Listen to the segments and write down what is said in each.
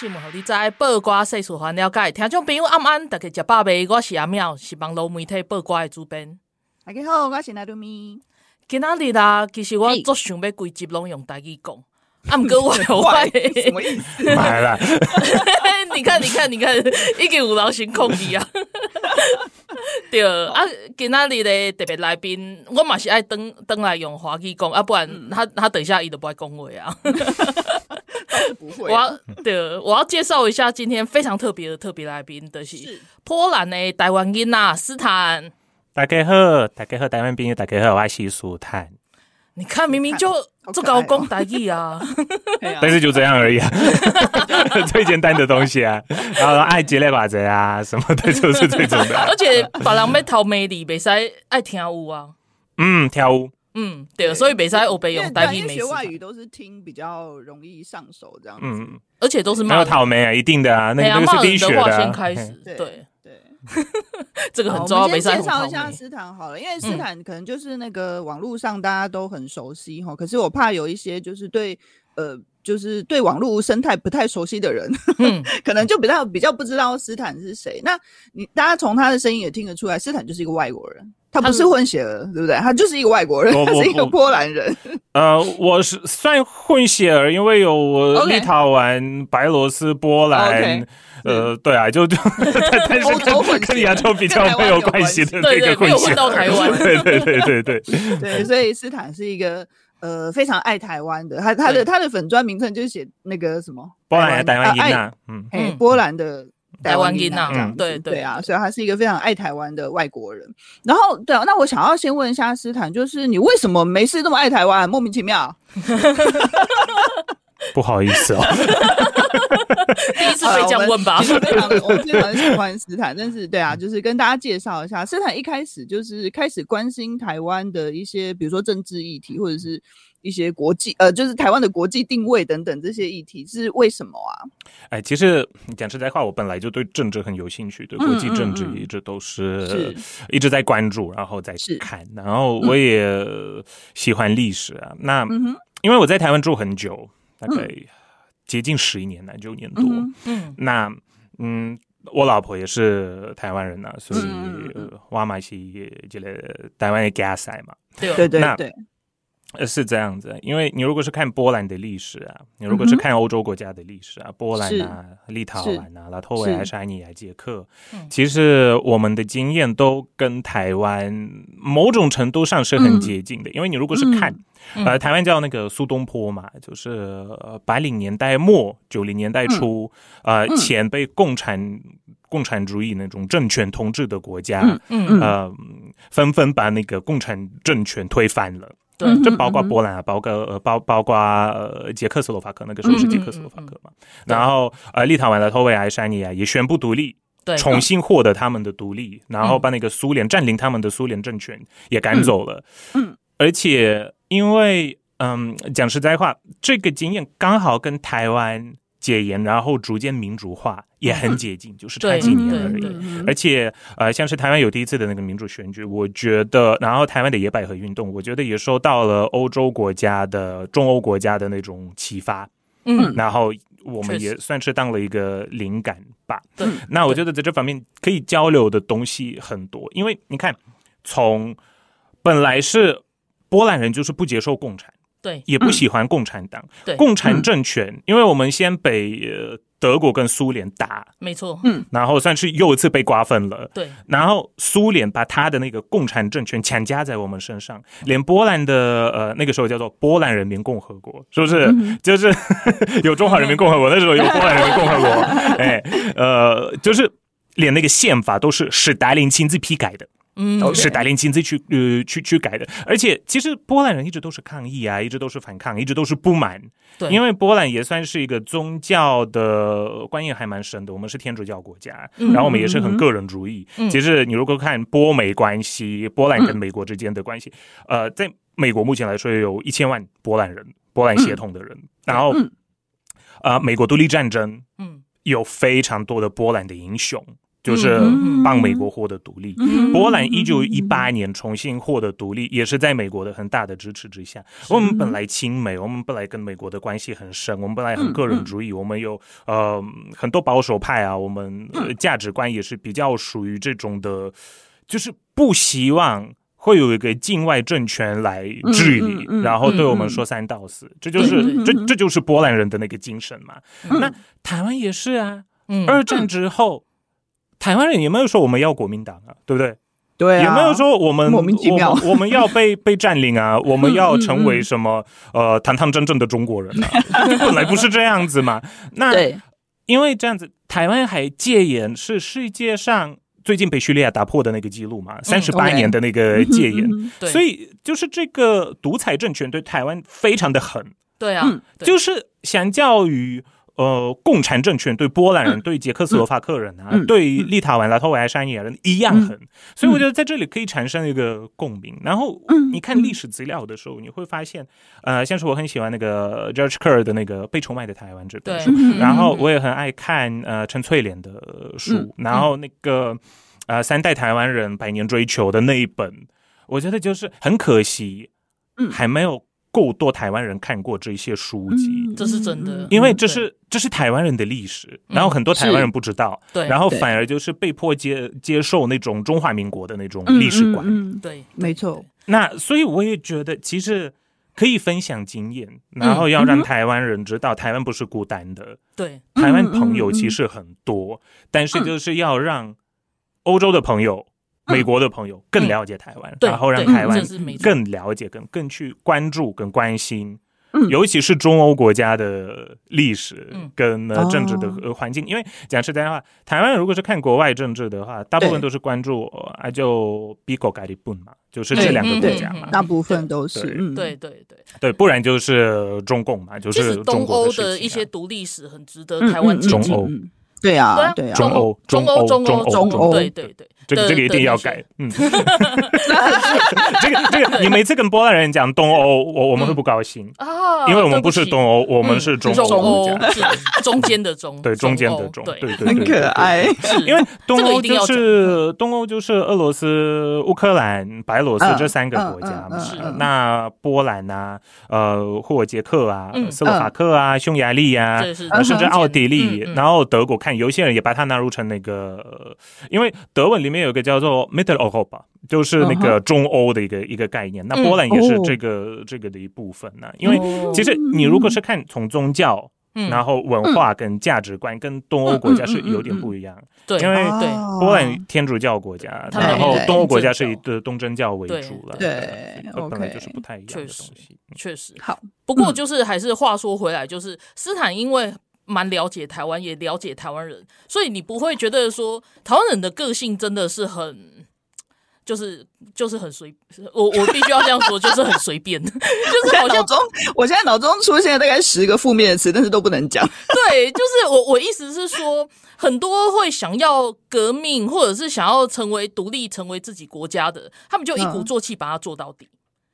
新闻，互你知；报歌世事，互了解。听众朋友，暗暗，大家食饱未？我是阿妙，是网络媒体报歌的主编。大家好，我是赖露咪。今仔日啊，其实我足想要规集拢用台语讲，啊，毋过我我什么意思？买了，你看，你看，你看，已经有人先控你啊！对啊，今仔日的特别来宾，我嘛是爱登登来用华语讲，啊，不然他他等一下伊都不爱讲话啊。不会、我要对，我要介绍一下今天非常特别的特别来宾，就是波兰的台湾囡仔斯坦。大家好，大家好，台湾朋友，大家好，我是斯坦。你看，明明就这个讲台语啊，但是就这样而已啊，最简单的东西啊，然后爱接来把子啊什么的，就是这种的。而且别人要讨美丽，袂使爱跳舞啊。嗯，跳舞。嗯，对，所以袂使我被用台语。因为学外语都是听比较容易上手，这样子。嗯，而且都是没有讨美啊，一定的啊，那个都是必学的。先开始，对对。这个很重要。我们先介绍一下斯坦好了，因为斯坦可能就是那个网络上大家都很熟悉哈，可是我怕有一些就是对呃，就是对网络生态不太熟悉的人，嗯，可能就比较比较不知道斯坦是谁。那你大家从他的声音也听得出来，斯坦就是一个外国人。他不是混血儿，对不对？他就是一个外国人，他是一个波兰人。呃，我是算混血儿，因为有立陶宛、白罗斯、波兰。呃，对啊，就 就但是跟跟亚洲比较没有关系的那个混血。到台湾，对对对对对对，所以斯坦是一个呃非常爱台湾的。他他的他的粉砖名称就是写那个什么波兰台湾音啊，嗯，波兰的。台湾音呐，嗯，对对对啊，所以他是一个非常爱台湾的外国人。然后，对啊，那我想要先问一下斯坦，就是你为什么没事这么爱台湾？莫名其妙。不好意思哦，第一次被这样问吧。其实非常，我非常喜欢斯坦，但是对啊，就是跟大家介绍一下，斯坦一开始就是开始关心台湾的一些，比如说政治议题，或者是。一些国际呃，就是台湾的国际定位等等这些议题是为什么啊？哎，其实讲实在话，我本来就对政治很有兴趣，对国际政治一直都是，是一直在关注，然后在看，然后我也喜欢历史啊。那、嗯、因为我在台湾住很久，大概接近十一年了，九年多。嗯，那嗯，我老婆也是台湾人呐、啊，所以我嘛是这个台湾的家赛嘛。对对对对。呃，是这样子，因为你如果是看波兰的历史啊，你如果是看欧洲国家的历史啊，嗯、波兰啊、立陶宛啊、拉脱维、爱沙尼亚、捷克，其实我们的经验都跟台湾某种程度上是很接近的。嗯、因为你如果是看，嗯、呃，台湾叫那个苏东坡嘛，就是八零年代末九零年代初，嗯、呃，前被共产共产主义那种政权统治的国家，嗯嗯、呃，纷纷把那个共产政权推翻了。对，就包括波兰啊，包括呃包包括呃捷克斯洛伐克，那个时候是捷克斯洛伐克嘛。然后呃立陶宛、的托维亚、爱沙尼亚也宣布独立，对，重新获得他们的独立，然后把那个苏联占领他们的苏联政权也赶走了。嗯，嗯而且因为嗯讲实在话，这个经验刚好跟台湾。解严，然后逐渐民主化，也很接近，就是差几年而已。而且，呃，像是台湾有第一次的那个民主选举，我觉得，然后台湾的野百合运动，我觉得也受到了欧洲国家的、中欧国家的那种启发。嗯，然后我们也算是当了一个灵感吧。对，那我觉得在这方面可以交流的东西很多，因为你看，从本来是波兰人就是不接受共产。对，也不喜欢共产党，嗯、对。共产政权，嗯、因为我们先被德国跟苏联打，没错，嗯，然后算是又一次被瓜分了，对，然后苏联把他的那个共产政权强加在我们身上，连波兰的呃那个时候叫做波兰人民共和国，是不是？嗯、就是 有中华人民共和国，那时候有波兰人民共和国，哎，呃，就是连那个宪法都是史达林亲自批改的。嗯，是达林亲自去呃去去改的。而且其实波兰人一直都是抗议啊，一直都是反抗，一直都是不满。对，因为波兰也算是一个宗教的观念还蛮深的，我们是天主教国家，然后我们也是很个人主义。嗯、其实你如果看波美关系，波兰跟美国之间的关系，嗯、呃，在美国目前来说有一千万波兰人，波兰血统的人，嗯、然后。呃，美国独立战争，嗯，有非常多的波兰的英雄，嗯、就是帮美国获得独立。嗯、波兰一九一八年重新获得独立，也是在美国的很大的支持之下。我们本来亲美，我们本来跟美国的关系很深，我们本来很个人主义，我们有呃很多保守派啊，我们价值观也是比较属于这种的，就是不希望。会有一个境外政权来治理，嗯嗯嗯、然后对我们说三道四，嗯、这就是、嗯、这这就是波兰人的那个精神嘛。嗯、那台湾也是啊，嗯、二战之后，台湾人也没有说我们要国民党啊，对不对？对、啊，也没有说我们莫名其妙，我，我们要被被占领啊，我们要成为什么、呃堂堂正正的中国人啊？本来不是这样子嘛。那对因为这样子，台湾还戒严是世界上。最近被叙利亚打破的那个记录嘛，三十八年的那个戒严，嗯 okay、所以就是这个独裁政权对台湾非常的狠，对啊，就是相较于。呃，共产政权对波兰人、对捷克斯洛伐克人啊，对立陶宛、拉脱维亚、爱沙尼亚人一样狠，所以我觉得在这里可以产生一个共鸣。然后你看历史资料的时候，你会发现，呃，像是我很喜欢那个 George Kerr 的那个《被出卖的台湾》这本书，然后我也很爱看呃陈翠莲的书，然后那个呃三代台湾人百年追求的那一本，我觉得就是很可惜，还没有。够多台湾人看过这些书籍，嗯、这是真的，因为这是、嗯、这是台湾人的历史，然后很多台湾人不知道，对，然后反而就是被迫接接受那种中华民国的那种历史观，嗯，对，没错。那所以我也觉得，其实可以分享经验，然后要让台湾人知道，台湾不是孤单的，对，台湾朋友其实很多，但是就是要让欧洲的朋友。美国的朋友更了解台湾，然后让台湾更了解、更更去关注、更关心，尤其是中欧国家的历史跟政治的环境。因为讲实在话，台湾如果是看国外政治的话，大部分都是关注啊，就比国家的本嘛，就是这两个国家嘛，大部分都是，对对对对，不然就是中共嘛，就是东欧的一些独立史很值得台湾中欧。对啊，对啊，中欧，中欧，中欧，中欧，对对对，这个这个一定要改，嗯，这个这个，你每次跟波兰人讲东欧，我我们会不高兴。啊，因为我们不是东欧，我们是中欧，中间。的中，对，中间的中，对。对对，很可爱，因为东欧就是东欧就是俄罗斯、乌克兰、白罗斯这三个国家嘛，那波兰呐，呃，或捷克啊、斯洛伐克啊、匈牙利啊，甚至奥地利，然后德国看。有些人也把它纳入成那个，因为德文里面有个叫做 Mitteleuropa，就是那个中欧的一个一个概念。那波兰也是这个这个的一部分呢。因为其实你如果是看从宗教，然后文化跟价值观跟东欧国家是有点不一样。对，因为对波兰天主教国家，然后东欧国家是以的东正教为主了。对，本来就是不太一样的东西。确实，好。不过就是还是话说回来，就是斯坦因为。蛮了解台湾，也了解台湾人，所以你不会觉得说台湾人的个性真的是很，就是就是很随，我我必须要这样说，就是很随便，就是好像脑中，我现在脑中出现了大概十个负面的词，但是都不能讲。对，就是我我意思是说，很多会想要革命，或者是想要成为独立、成为自己国家的，他们就一鼓作气把它做到底。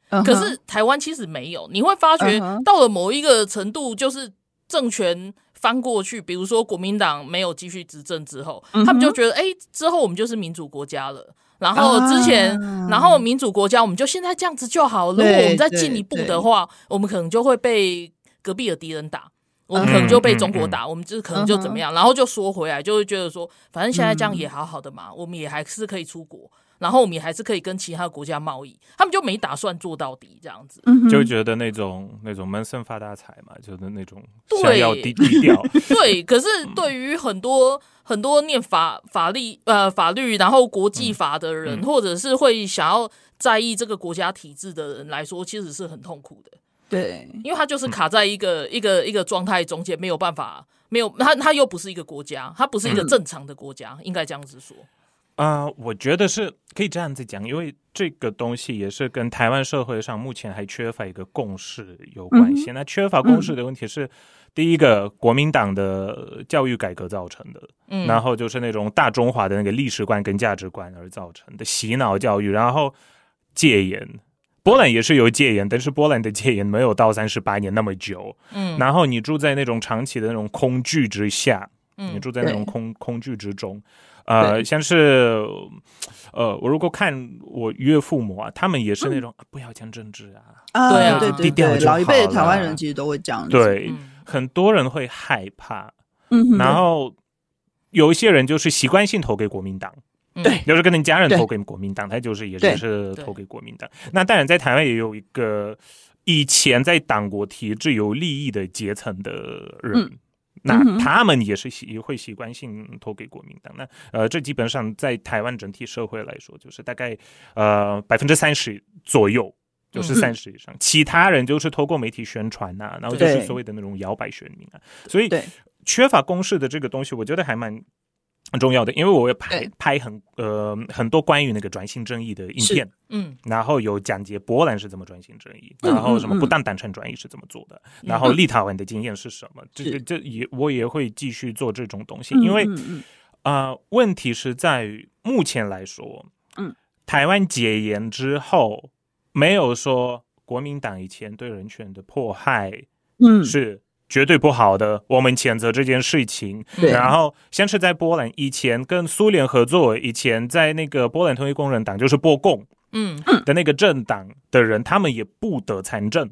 Uh huh. 可是台湾其实没有，你会发觉到了某一个程度，就是政权。翻过去，比如说国民党没有继续执政之后，他们就觉得，哎，之后我们就是民主国家了。然后之前，然后民主国家，我们就现在这样子就好。如果我们再进一步的话，我们可能就会被隔壁的敌人打，我们可能就被中国打，我们就可能就怎么样。然后就说回来，就会觉得说，反正现在这样也好好的嘛，我们也还是可以出国。然后我们也还是可以跟其他国家贸易，他们就没打算做到底这样子，就觉得那种那种闷声发大财嘛，就是那种想要低低调。对，可是 对于很多很多念法法律呃法律，然后国际法的人，嗯。嗯、或者是会想要在意这个国家体制的人来说，其实是很痛苦的。对，因为他就是卡在一个、嗯、一个一个状态中间，没有办法，没有他他又不是一个国家，他不是一个正常的国家，嗯、应该这样子说。啊、呃，我觉得是可以这样子讲，因为这个东西也是跟台湾社会上目前还缺乏一个共识有关系。嗯、那缺乏共识的问题是，嗯、第一个国民党的教育改革造成的，嗯，然后就是那种大中华的那个历史观跟价值观而造成的洗脑教育，然后戒严。波兰也是有戒严，但是波兰的戒严没有到三十八年那么久，嗯，然后你住在那种长期的那种恐惧之下，嗯，你住在那种恐恐惧之中。呃，像是，呃，我如果看我岳父母啊，他们也是那种、嗯、不要讲政治啊，啊，对啊，对对对，老一辈的台湾人其实都会讲，对，嗯、很多人会害怕，嗯，然后有一些人就是习惯性投给国民党，对，就是跟你家人投给国民党，他就是也就是投给国民党。那当然，在台湾也有一个以前在党国体制有利益的阶层的人。嗯那他们也是习会习惯性投给国民党。那呃，这基本上在台湾整体社会来说，就是大概呃百分之三十左右，就是三十以上。嗯、其他人就是透过媒体宣传呐、啊，然后就是所谓的那种摇摆选民啊。所以缺乏公示的这个东西，我觉得还蛮。很重要的，因为我会拍拍很呃很多关于那个转型正义的影片，嗯，然后有讲解波兰是怎么转型正义，嗯、然后什么不当单程转移是怎么做的，嗯、然后立陶宛的经验是什么，这个这也我也会继续做这种东西，因为啊、呃，问题是在于目前来说，嗯，台湾解严之后，没有说国民党以前对人权的迫害，嗯，是。绝对不好的，我们谴责这件事情。对然后，先是在波兰以前跟苏联合作，以前在那个波兰统一工人党，就是波共，嗯的那个政党的人，嗯、他们也不得参政，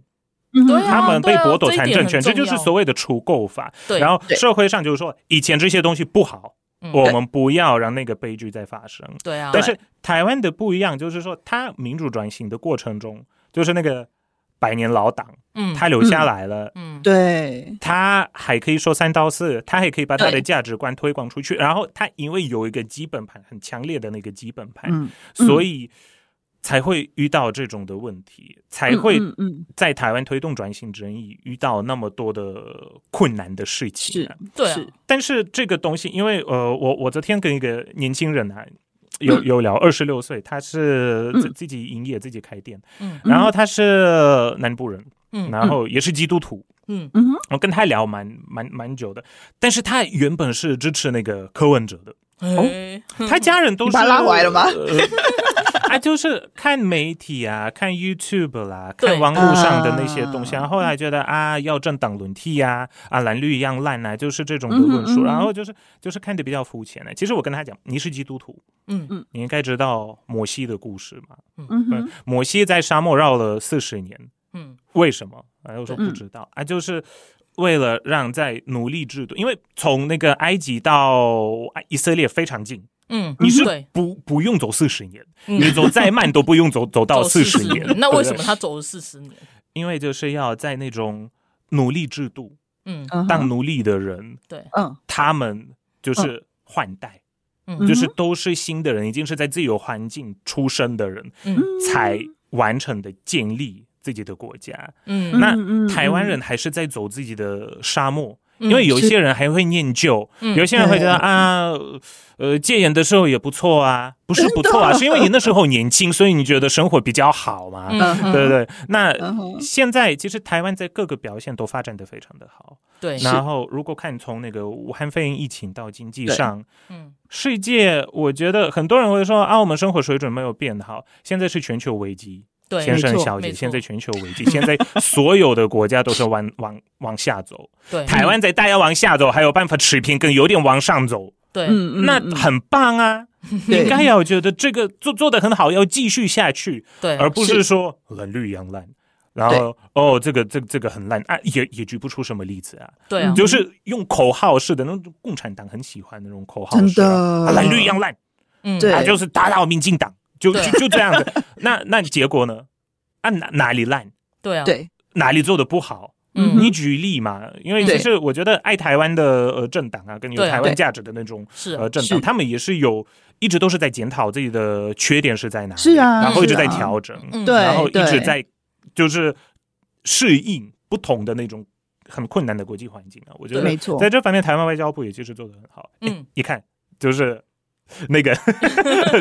嗯、他们被剥夺参政权，这，就是所谓的除垢法。对然后社会上就是说，以前这些东西不好，我们不要让那个悲剧再发生。对啊，但是台湾的不一样，就是说，它民主转型的过程中，就是那个。百年老党，嗯，他留下来了，嗯，对，他还可以说三道四，他还可以把他的价值观推广出去。然后他因为有一个基本盘很强烈的那个基本盘，所以才会遇到这种的问题，才会在台湾推动转型正义遇到那么多的困难的事情。是，对。但是这个东西，因为呃，我我昨天跟一个年轻人啊。有有聊二十六岁，他是自自己营业，自己开店，嗯，然后他是南部人，嗯，然后也是基督徒，嗯。嗯，我跟他聊蛮蛮蛮久的，但是他原本是支持那个柯文哲的，哦，他家人都是拉回来了吗？他就是看媒体啊，看 YouTube 啦，看网络上的那些东西，然后来觉得啊，要政党轮替呀，啊，蓝绿一样烂啊，就是这种的论述，然后就是就是看的比较肤浅的。其实我跟他讲，你是基督徒，嗯。嗯，你应该知道摩西的故事嘛，嗯，摩西在沙漠绕了四十年，嗯，为什么？啊，我说不知道。啊，就是为了让在奴隶制度，因为从那个埃及到以色列非常近。嗯，你是不不用走四十年，你走再慢都不用走走到四十年。那为什么他走了四十年？因为就是要在那种奴隶制度，嗯，当奴隶的人，对，嗯，他们就是换代，嗯，就是都是新的人，已经是在自由环境出生的人，嗯，才完成的建立自己的国家。嗯，那台湾人还是在走自己的沙漠。因为有些人还会念旧，嗯、有些人会觉得、嗯、啊，呃，戒严的时候也不错啊，不是不错啊，是因为你那时候年轻，所以你觉得生活比较好嘛，嗯、对不对？那、嗯、现在其实台湾在各个表现都发展的非常的好，对。然后如果看从那个武汉肺炎疫情到经济上，嗯，世界我觉得很多人会说啊，我们生活水准没有变好，现在是全球危机。先生小姐，现在全球危机，现在所有的国家都是往 往往下走。对，台湾在大要往下走，还有办法持平，跟有点往上走。对，那很棒啊！应该要觉得这个做做的很好，要继续下去。对，而不是说蓝绿一样烂，然后哦，这个这这个很烂啊，也也举不出什么例子啊。对啊，就是用口号式的那种，共产党很喜欢那种口号式的，蓝绿一样烂。嗯，对，就是打倒民进党。就就就这样子，那那结果呢？啊哪哪里烂？对啊，对，哪里做的不好？嗯，你举例嘛？因为其实我觉得爱台湾的呃政党啊，跟有台湾价值的那种是呃政党，他们也是有一直都是在检讨自己的缺点是在哪里，是啊，然后一直在调整，对，然后一直在就是适应不同的那种很困难的国际环境啊。我觉得没错，在这方面台湾外交部也其实做的很好。嗯，你看就是。那个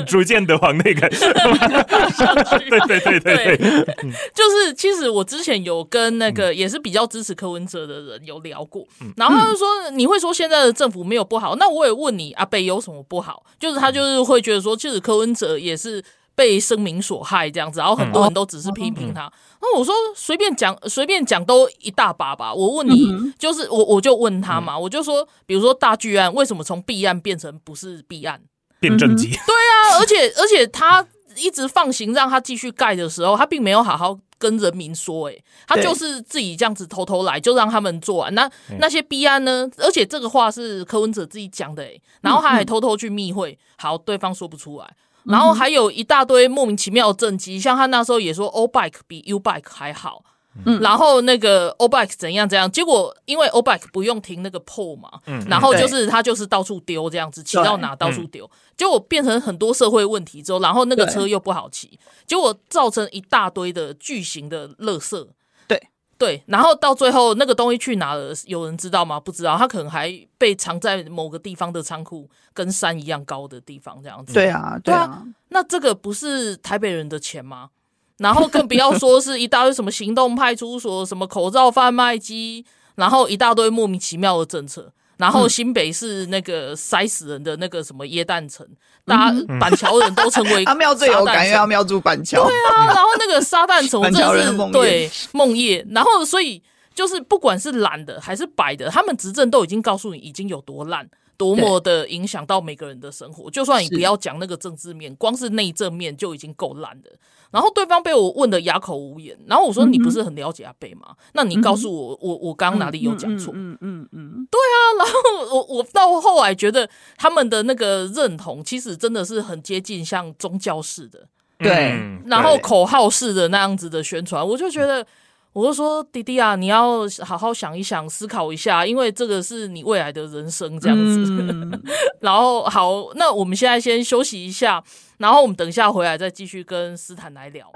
逐渐的往那个，对对对对对，就是其实我之前有跟那个也是比较支持柯文哲的人有聊过，然后他就说，你会说现在的政府没有不好，那我也问你阿北有什么不好？就是他就是会觉得说，其实柯文哲也是被声明所害这样子，然后很多人都只是批评他。那我说随便讲随便讲都一大把吧。我问你，就是我我就问他嘛，我就说，比如说大巨案为什么从弊案变成不是弊案？变政绩，对啊，而且而且他一直放行让他继续盖的时候，他并没有好好跟人民说，诶，他就是自己这样子偷偷来，就让他们做完。那那些弊案呢？而且这个话是柯文哲自己讲的，诶，然后他还偷偷去密会，好，对方说不出来。然后还有一大堆莫名其妙的政绩，像他那时候也说 O bike 比 U bike 还好。嗯，然后那个 O bike 怎样怎样，结果因为 O bike 不用停那个 pole 嘛，嗯，然后就是他就是到处丢这样子，骑到哪到处丢，结果变成很多社会问题之后，然后那个车又不好骑，结果造成一大堆的巨型的垃圾，对对，然后到最后那个东西去哪了？有人知道吗？不知道，他可能还被藏在某个地方的仓库，跟山一样高的地方这样子。对啊，对啊，那这个不是台北人的钱吗？然后更不要说是一大堆什么行动派出所、什么口罩贩卖机，然后一大堆莫名其妙的政策。然后新北市那个塞死人的那个什么耶诞城，大家板桥人都称为 阿庙最有感，因为阿庙住板桥。对啊，然后那个沙诞城，我真的是对梦夜。然后所以就是不管是蓝的还是白的，他们执政都已经告诉你已经有多烂。多么的影响到每个人的生活，就算你不要讲那个政治面，光是内政面就已经够烂的。然后对方被我问的哑口无言，然后我说：“你不是很了解阿贝吗？那你告诉我，我我刚刚哪里有讲错？”嗯嗯嗯，对啊。然后我我到后来觉得他们的那个认同，其实真的是很接近像宗教式的，对，然后口号式的那样子的宣传，我就觉得。我就说弟弟啊，你要好好想一想，思考一下，因为这个是你未来的人生这样子。嗯、然后好，那我们现在先休息一下，然后我们等一下回来再继续跟斯坦来聊。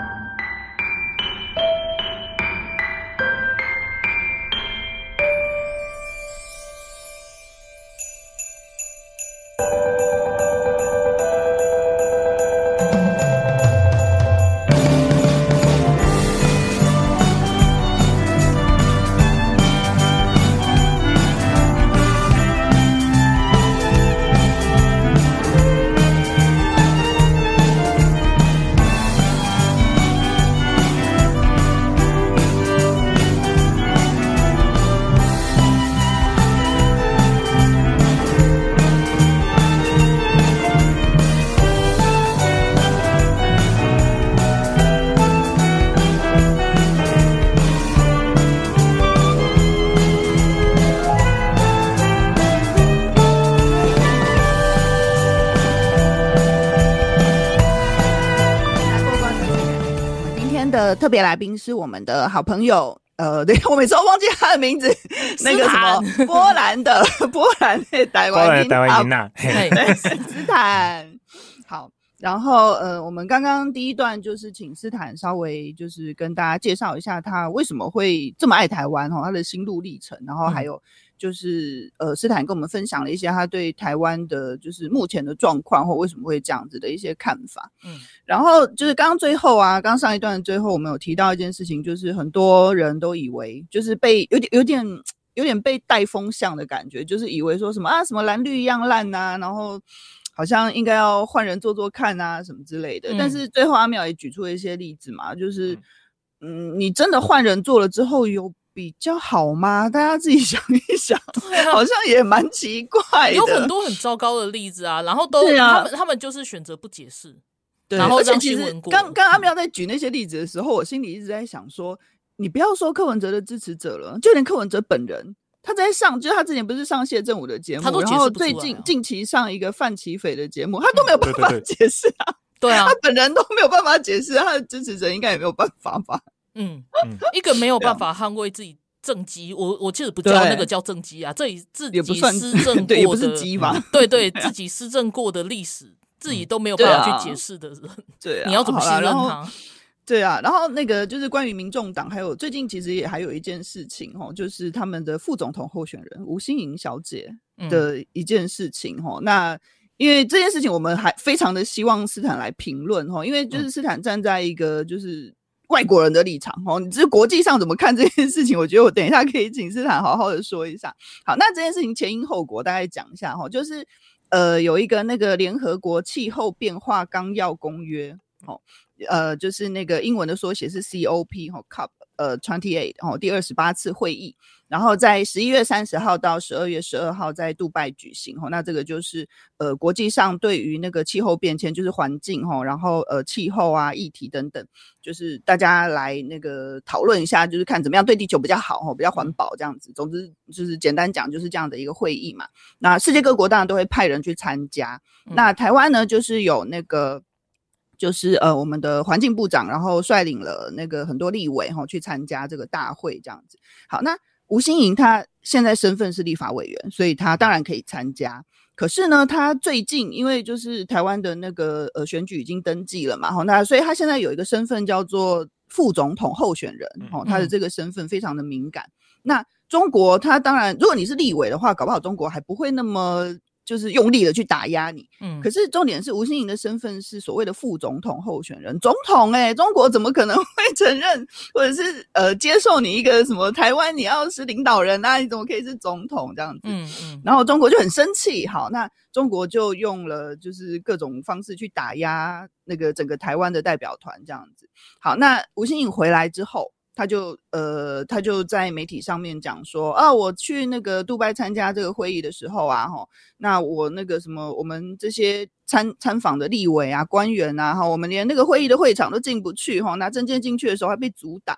特别来宾是我们的好朋友，呃，对，我每次都忘记他的名字，那个什么波兰的 波兰的台湾台湾音呐，对，斯坦。好，然后呃，我们刚刚第一段就是请斯坦稍微就是跟大家介绍一下他为什么会这么爱台湾哈，他的心路历程，然后还有。嗯就是呃，斯坦跟我们分享了一些他对台湾的，就是目前的状况或为什么会这样子的一些看法。嗯，然后就是刚刚最后啊，刚上一段的最后，我们有提到一件事情，就是很多人都以为就是被有点有点有点被带风向的感觉，就是以为说什么啊，什么蓝绿一样烂呐，然后好像应该要换人做做看啊，什么之类的。嗯，但是最后阿妙也举出了一些例子嘛，就是嗯，你真的换人做了之后有。比较好吗？大家自己 想一想，啊、好像也蛮奇怪的。有很多很糟糕的例子啊，然后都、啊、他们他们就是选择不解释。对，然后而且其实刚刚阿妙在举那些例子的时候，我心里一直在想说，你不要说柯文哲的支持者了，就连柯文哲本人，他在上，就是他之前不是上谢震武的节目，然后最近近期上一个范奇斐的节目，他都没有办法解释啊。对啊，他本人都没有办法解释，他的支持者应该也没有办法吧。嗯，一个没有办法捍卫自己政绩，我我其实不叫那个叫政绩啊，这里自己施政过 不是鸡嘛，对对，自己施政过的历史，自己都没有办法去解释的。人，对，你要怎么信任他？对啊，然后那个就是关于民众党，还有最近其实也还有一件事情哦，就是他们的副总统候选人吴欣莹小姐的一件事情哦，那。因为这件事情我们还非常的希望斯坦来评论哈，因为就是斯坦站在一个就是外国人的立场哦，你这国际上怎么看这件事情？我觉得我等一下可以请斯坦好好的说一下。好，那这件事情前因后果大概讲一下哈，就是呃有一个那个联合国气候变化纲要公约哦，呃就是那个英文的缩写是 COP 哈 COP 呃 twenty eight 哦第二十八次会议。然后在十一月三十号到十二月十二号在杜拜举行哈，那这个就是呃国际上对于那个气候变迁，就是环境哈，然后呃气候啊议题等等，就是大家来那个讨论一下，就是看怎么样对地球比较好哈，比较环保这样子。总之就是简单讲就是这样的一个会议嘛。那世界各国当然都会派人去参加。那台湾呢，就是有那个就是呃我们的环境部长，然后率领了那个很多立委哈去参加这个大会这样子。好，那。吴欣盈她现在身份是立法委员，所以她当然可以参加。可是呢，他最近因为就是台湾的那个呃选举已经登记了嘛，吼，那所以他现在有一个身份叫做副总统候选人，哦，他的这个身份非常的敏感。那中国他当然，如果你是立委的话，搞不好中国还不会那么。就是用力的去打压你，嗯，可是重点是吴欣颖的身份是所谓的副总统候选人，总统哎、欸，中国怎么可能 会承认或者是呃接受你一个什么台湾你要是领导人啊，你怎么可以是总统这样子？嗯嗯，然后中国就很生气，好，那中国就用了就是各种方式去打压那个整个台湾的代表团这样子。好，那吴欣颖回来之后。他就呃，他就在媒体上面讲说啊，我去那个杜拜参加这个会议的时候啊，哈，那我那个什么，我们这些参参访的立委啊、官员啊，哈，我们连那个会议的会场都进不去，哈，拿证件进去的时候还被阻挡，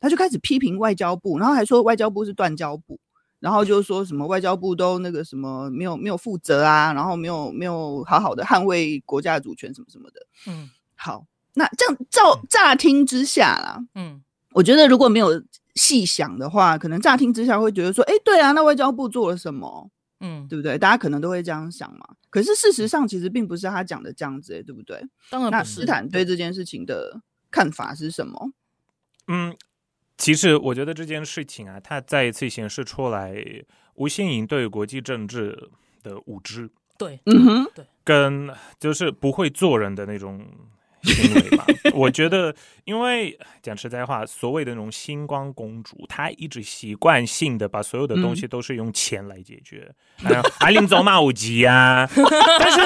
他就开始批评外交部，然后还说外交部是断交部，然后就说什么外交部都那个什么没有没有负责啊，然后没有没有好好的捍卫国家的主权什么什么的，嗯，好，那这样照乍听之下啦，嗯。我觉得如果没有细想的话，可能乍听之下会觉得说，哎，对啊，那外交部做了什么？嗯，对不对？大家可能都会这样想嘛。可是事实上，其实并不是他讲的这样子，对不对？当然不是。那斯坦对这件事情的看法是什么？嗯，其实我觉得这件事情啊，它再一次显示出来吴欣颖对国际政治的无知。对，嗯哼，对，跟就是不会做人的那种。行为吧，我觉得，因为讲实在话，所谓的那种星光公主，她一直习惯性的把所有的东西都是用钱来解决。阿林走马五级啊，但是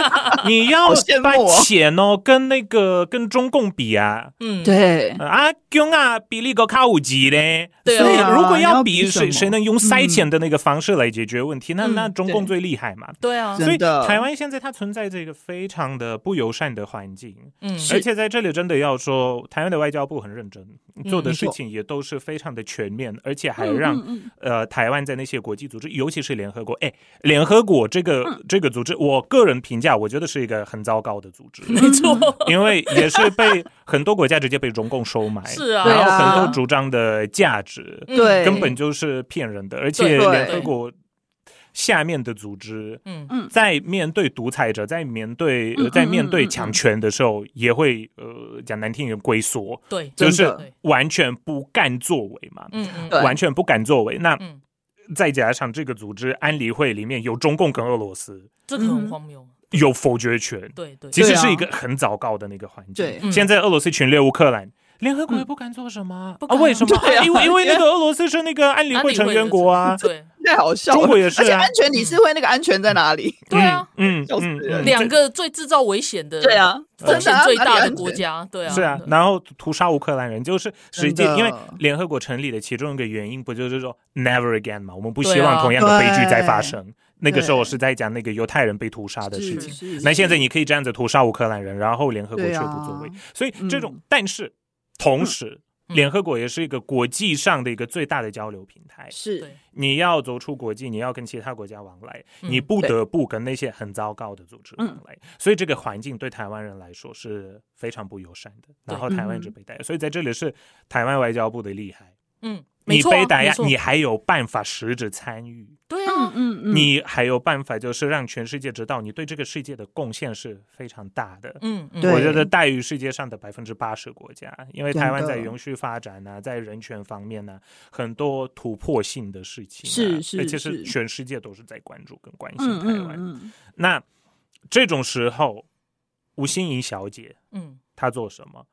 你要把钱哦跟那个跟中共比啊，嗯，对，啊，中啊比那个卡五级嘞，所以如果要比谁谁能用塞钱的那个方式来解决问题，那那中共最厉害嘛，对啊，所以台湾现在它存在这个非常的不友善的环境，嗯，而且在这里真的要说，台湾的外交部很认真，做的事情也都是非常的全面，而且还让呃台湾在那些国际组织，尤其是联合国，哎。联合国这个、嗯、这个组织，我个人评价，我觉得是一个很糟糕的组织。没错，因为也是被很多国家直接被中共收买，是啊，然后很多主张的价值，对，根本就是骗人的。而且联合国下面的组织，嗯。嗯，在面对独裁者，在面对在面对强权的时候，也会呃讲难听点龟缩，对，就是完全不敢作为嘛，嗯嗯，完全不敢作为。那再加上这个组织安理会里面有中共跟俄罗斯，这个很荒谬，有否决权，对对，其实是一个很糟糕的那个环境。对，现在俄罗斯侵略乌克兰，联合国也不敢做什么啊？为什么？因为因为那个俄罗斯是那个安理会成员国啊，对，太好笑了。中国也是，而且安全理事会那个安全在哪里？对啊，嗯嗯，两个最制造危险的，对啊，风险最大的国家，对啊，是啊。然后屠杀乌克兰人，就是实际因为联合国成立的其中一个原因，不就是说 never again 嘛？我们不希望同样的悲剧再发生。那个时候我是在讲那个犹太人被屠杀的事情。那现在你可以这样子屠杀乌克兰人，然后联合国却不作为，所以这种，但是同时。联合国也是一个国际上的一个最大的交流平台。是，你要走出国际，你要跟其他国家往来，你不得不跟那些很糟糕的组织往来。所以这个环境对台湾人来说是非常不友善的。然后台湾就被带，所以在这里是台湾外交部的厉害。嗯。你被打压，你还有办法实质参与？对啊，嗯嗯，你还有办法，就是让全世界知道你对这个世界的贡献是非常大的。嗯嗯，我觉得大于世界上的百分之八十国家，因为台湾在永续发展呢，在人权方面呢，很多突破性的事情，是是，而且是全世界都是在关注跟关心台湾。那这种时候，吴欣盈小姐，嗯，她做什么？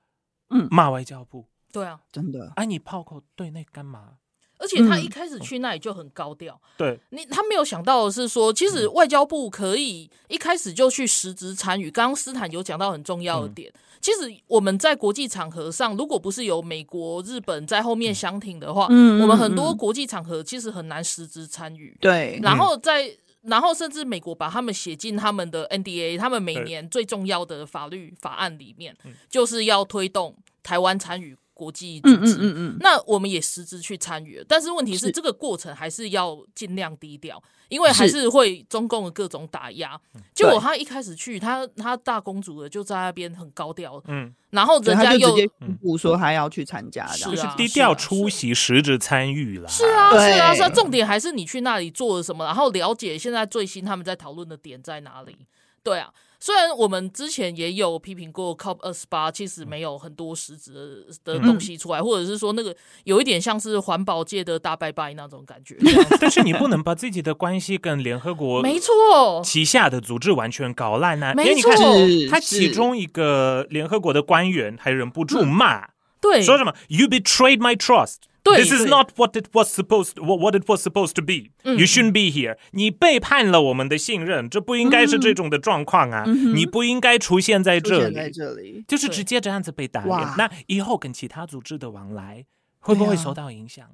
嗯，骂外交部。对啊，真的。哎、啊，你炮口对那干嘛？而且他一开始去那里就很高调，对你他没有想到的是说，其实外交部可以一开始就去实质参与。刚刚斯坦有讲到很重要的点，其实我们在国际场合上，如果不是有美国、日本在后面相挺的话，我们很多国际场合其实很难实质参与。对，然后在然后甚至美国把他们写进他们的 NDA，他们每年最重要的法律法案里面，就是要推动台湾参与。国际组织，嗯嗯嗯嗯，那我们也实质去参与了，但是问题是，这个过程还是要尽量低调，因为还是会中共的各种打压。结果他一开始去，他他大公主的就在那边很高调，嗯，然后人家又宣布说他要去参加，是啊，低调出席，实质参与了，是啊，是啊，是啊，重点还是你去那里做了什么，然后了解现在最新他们在讨论的点在哪里，对啊。虽然我们之前也有批评过 COP 二十八，其实没有很多实质的东西出来，嗯、或者是说那个有一点像是环保界的大拜拜那种感觉。但是你不能把自己的关系跟联合国没错旗下的组织完全搞烂啊！没错，因为你看他其中一个联合国的官员还忍不住骂，对，说什么 “You betrayed my trust”。This is not what it was supposed what what it was supposed to be. You shouldn't be here. 你背叛了我们的信任，这不应该是这种的状况啊！你不应该出现在这里，就是直接这样子被打脸。那以后跟其他组织的往来会不会受到影响？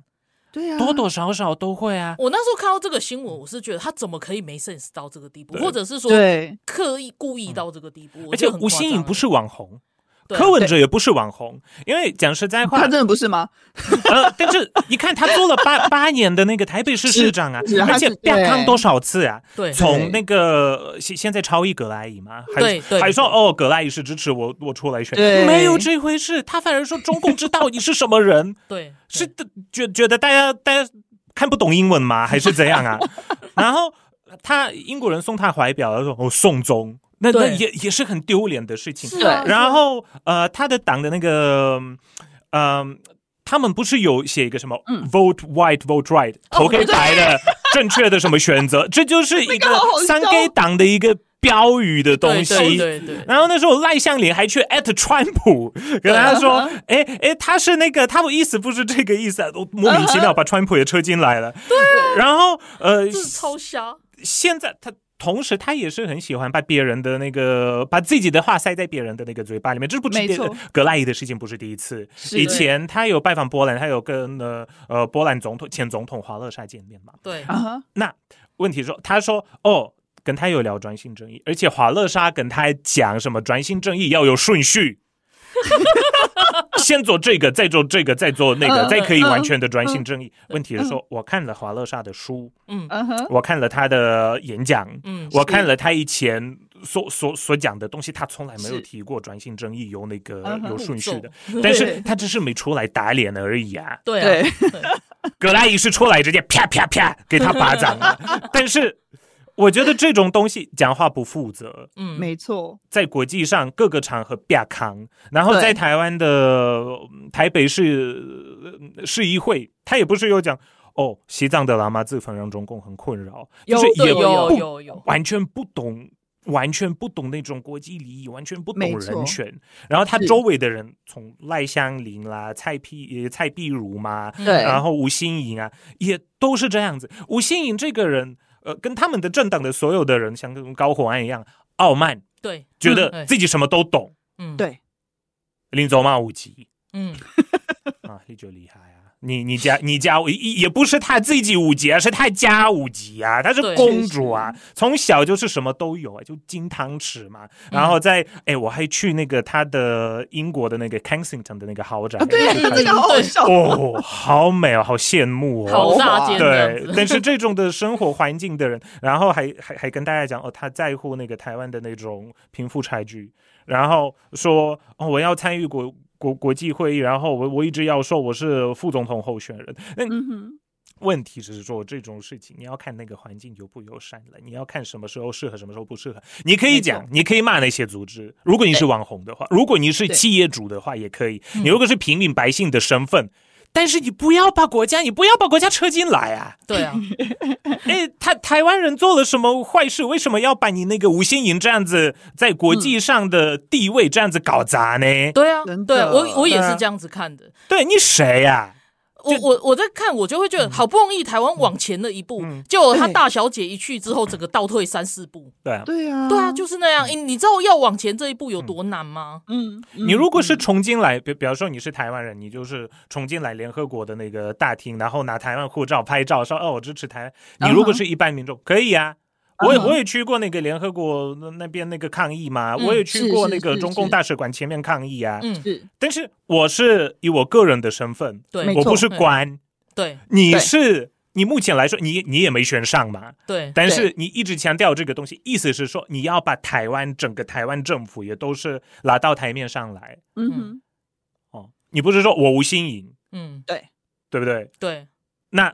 对啊，多多少少都会啊。我那时候看到这个新闻，我是觉得他怎么可以没 sense 到这个地步，或者是说刻意故意到这个地步？而且吴新颖不是网红。柯文哲也不是网红，因为讲实在话，他真的不是吗？呃，但是你看他做了八 八年的那个台北市市长啊，而且变康多少次啊？对，从那个现现在超越葛莱仪嘛，对对，还说哦，葛莱仪是支持我我出来选，没有这回事，他反而说中共知道你是什么人，对，是觉觉得大家大家看不懂英文吗？还是怎样啊？然后他英国人送他怀表，他说哦，送中。那那也也是很丢脸的事情。对，然后呃，他的党的那个，嗯，他们不是有写一个什么 “vote white, vote right”，投给白的 正确的什么选择？这就是一个三 K 党的一个标语的东西。对对。然后那时候赖香林还去艾特川普，跟他说：“ 哎哎，他是那个，他的意思不是这个意思，我莫名其妙 把川普也扯进来了。”对。然后呃，超瞎。现在他。同时，他也是很喜欢把别人的那个，把自己的话塞在别人的那个嘴巴里面。这不是格莱伊的事情，不是第一次。以前他有拜访波兰，他有跟呃呃波兰总统前总统华勒沙见面嘛？对啊。那问题说，他说哦，跟他有聊专心正义，而且华勒莎跟他讲什么专心正义要有顺序。先做这个，再做这个，再做那个，再可以完全的专心正义。问题是说，我看了华乐莎的书，嗯，我看了他的演讲，嗯，我看了他以前所所所讲的东西，他从来没有提过专心正义有那个有顺序的，但是他只是没出来打脸而已啊。对，葛莱仪是出来直接啪啪啪给他巴掌啊，但是。我觉得这种东西讲话不负责，嗯，没错，在国际上各个场合啪扛，然后在台湾的台北市市议会，他也不是有讲哦，西藏的喇嘛自焚让中共很困扰，就是也不有有有完全不懂，完全不懂那种国际礼仪，完全不懂人权。然后他周围的人，从赖香林啦、蔡碧蔡碧如嘛，对，然后吴欣颖啊，也都是这样子。吴欣颖这个人。呃，跟他们的政党的所有的人像跟高火安一样傲慢，对，觉得自己什么都懂，嗯，对，林走骂五级，嗯，啊，你就厉害啊。你你家你家也也不是他自己五级啊，是他家五级啊，她是公主啊，从小就是什么都有啊，就金汤匙嘛。然后在哎、嗯，我还去那个他的英国的那个 Kensington 的那个豪宅，对，这个好好笑哦，好美哦，好羡慕哦，好大间对，但是这种的生活环境的人，然后还还还跟大家讲哦，他在乎那个台湾的那种贫富差距，然后说哦，我要参与国。国国际会议，然后我我一直要说我是副总统候选人。那问题是说这种事情，你要看那个环境友不友善了，你要看什么时候适合，什么时候不适合。你可以讲，你可以骂那些组织。如果你是网红的话，如果你是企业主的话，也可以。你如果是平民百姓的身份，但是你不要把国家，你不要把国家扯进来啊！对啊，哎，台台湾人做了什么坏事？为什么要把你那个吴欣盈这样子在国际上的地位这样子搞砸呢？嗯、对啊，对啊，我我也是这样子看的。对，你谁呀、啊？我我我在看，我就会觉得好不容易台湾往前了一步，就他大小姐一去之后，整个倒退三四步。对啊，对啊，对啊，就是那样。你知道要往前这一步有多难吗？嗯，你如果是重新来，比比方说你是台湾人，你就是重新来联合国的那个大厅，然后拿台湾护照拍照，说哦我支持台湾。你如果是一般民众，可以啊。我也我也去过那个联合国那边那个抗议嘛，嗯、我也去过那个中共大使馆前面抗议啊。嗯，是。但是我是以我个人的身份，对，我不是官。对，你是你目前来说，你你也没选上嘛。对。但是你一直强调这个东西，意思是说你要把台湾整个台湾政府也都是拉到台面上来。嗯哼。哦，你不是说我吴欣盈？嗯，对，对不对？对。那。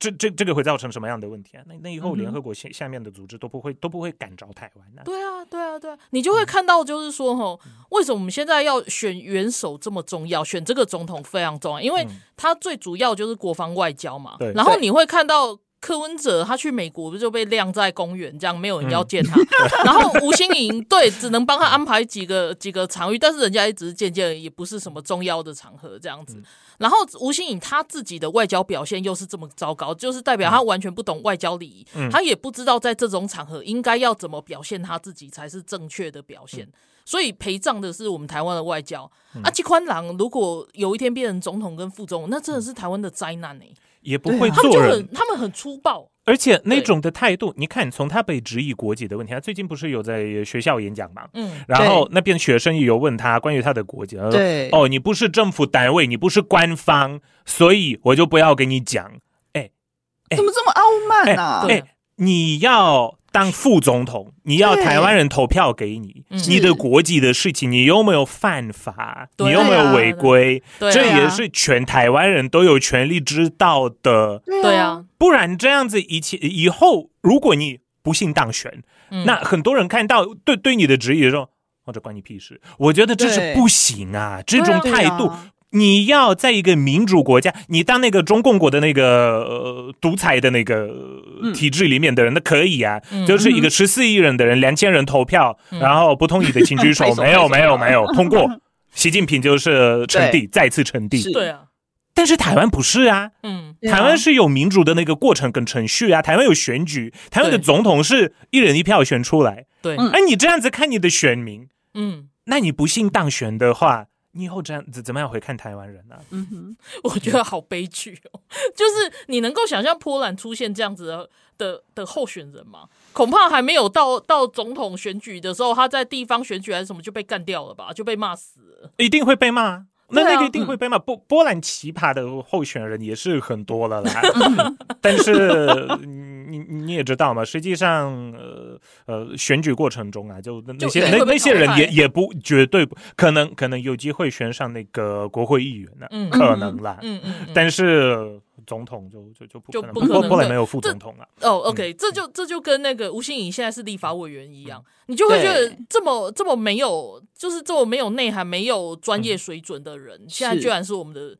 这这这个会造成什么样的问题啊？那那以后联合国下下面的组织都不会、嗯、都不会敢找台湾呢、啊？对啊，对啊，对啊，你就会看到，就是说，吼、嗯，为什么我们现在要选元首这么重要？选这个总统非常重要，因为他最主要就是国防外交嘛。对、嗯，然后你会看到。柯文哲他去美国不就被晾在公园，这样没有人要见他。嗯、然后吴欣颖对，只能帮他安排几个几个场域，但是人家一直见见，也不是什么重要的场合这样子。嗯、然后吴欣颖他自己的外交表现又是这么糟糕，就是代表他完全不懂外交礼仪，嗯、他也不知道在这种场合应该要怎么表现他自己才是正确的表现。嗯、所以陪葬的是我们台湾的外交。嗯、啊，这款人如果有一天变成总统跟副总统，那真的是台湾的灾难呢、欸。也不会做人，他们就很，他们很粗暴，而且那种的态度，你看，从他被质疑国籍的问题，他最近不是有在学校演讲嘛？嗯，然后那边学生也有问他关于他的国籍，对，哦，你不是政府单位，你不是官方，所以我就不要跟你讲。哎，怎么这么傲慢呢？哎，你要。当副总统，你要台湾人投票给你，你的国籍的事情，你有没有犯法？你有没有违规？这也是全台湾人都有权利知道的。对啊，不然这样子以前以后，如果你不幸当选，那很多人看到对对你的质疑的时候，或者关你屁事？我觉得这是不行啊，这种态度。你要在一个民主国家，你当那个中共国的那个呃独裁的那个体制里面的人，那可以啊，嗯、就是一个十四亿人的人，两千人投票，嗯、然后不同意的请举手，没有 没有没有通过，习近平就是称帝，再次称帝。对啊，但是台湾不是啊，嗯，台湾是有民主的那个过程跟程序啊，台湾有选举，台湾的总统是一人一票选出来，对，而你这样子看你的选民，嗯，那你不幸当选的话。你以后这样子怎么样回看台湾人呢？嗯哼，我觉得好悲剧哦。就是你能够想象波兰出现这样子的的的候选人吗？恐怕还没有到到总统选举的时候，他在地方选举还是什么就被干掉了吧，就被骂死了。一定会被骂。那那个一定会被骂。波波兰奇葩的候选人也是很多了啦。但是你你也知道嘛，实际上呃呃选举过程中啊，就那些那那些人也也不绝对不可能可能有机会选上那个国会议员呢，可能啦。嗯嗯。但是总统就就就不可能，波波兰没有副总统啊。哦，OK，这就这就跟那个吴欣颖现在是立法委员一样，你就会觉得这么这么没有，就是这么没有内涵、没有专业水准的人，现在居然是我们的。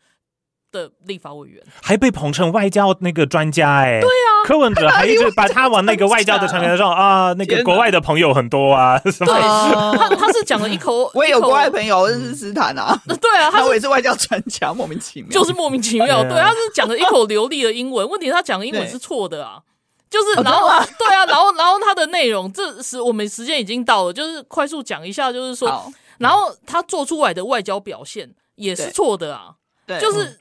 的立法委员。还被捧成外交那个专家哎、欸，对啊，柯文哲还一直 把他往那个外交的层面上 啊，那个国外的朋友很多啊，对，他他是讲了一口，我也有国外朋友认识斯坦啊，对啊，他也是外交专家，莫名其妙，就是莫名其妙，对，他是讲了一口流利的英文，问题是他讲的英文是错的啊，就是然后对啊，然后然后他的内容，这是我们时间已经到了，就是快速讲一下，就是说，然后他做出来的外交表现也是错的啊，对，就是。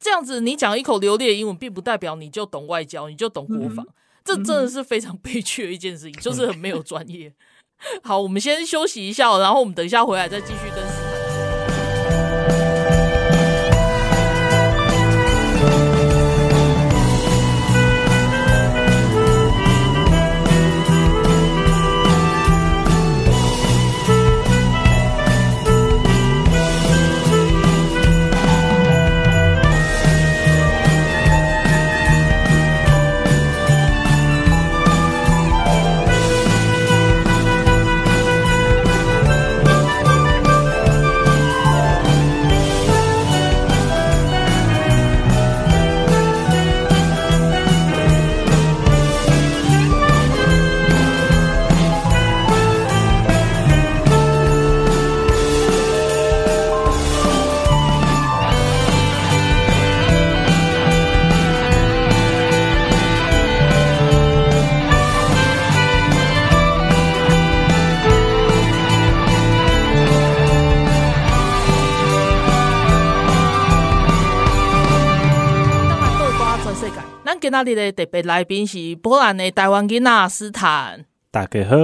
这样子，你讲一口流利的英文，并不代表你就懂外交，你就懂国防，嗯、这真的是非常悲剧的一件事情，就是很没有专业。好，我们先休息一下，然后我们等一下回来再继续跟。今仔日的特别来宾是波兰的台湾囡仔斯坦。大家好，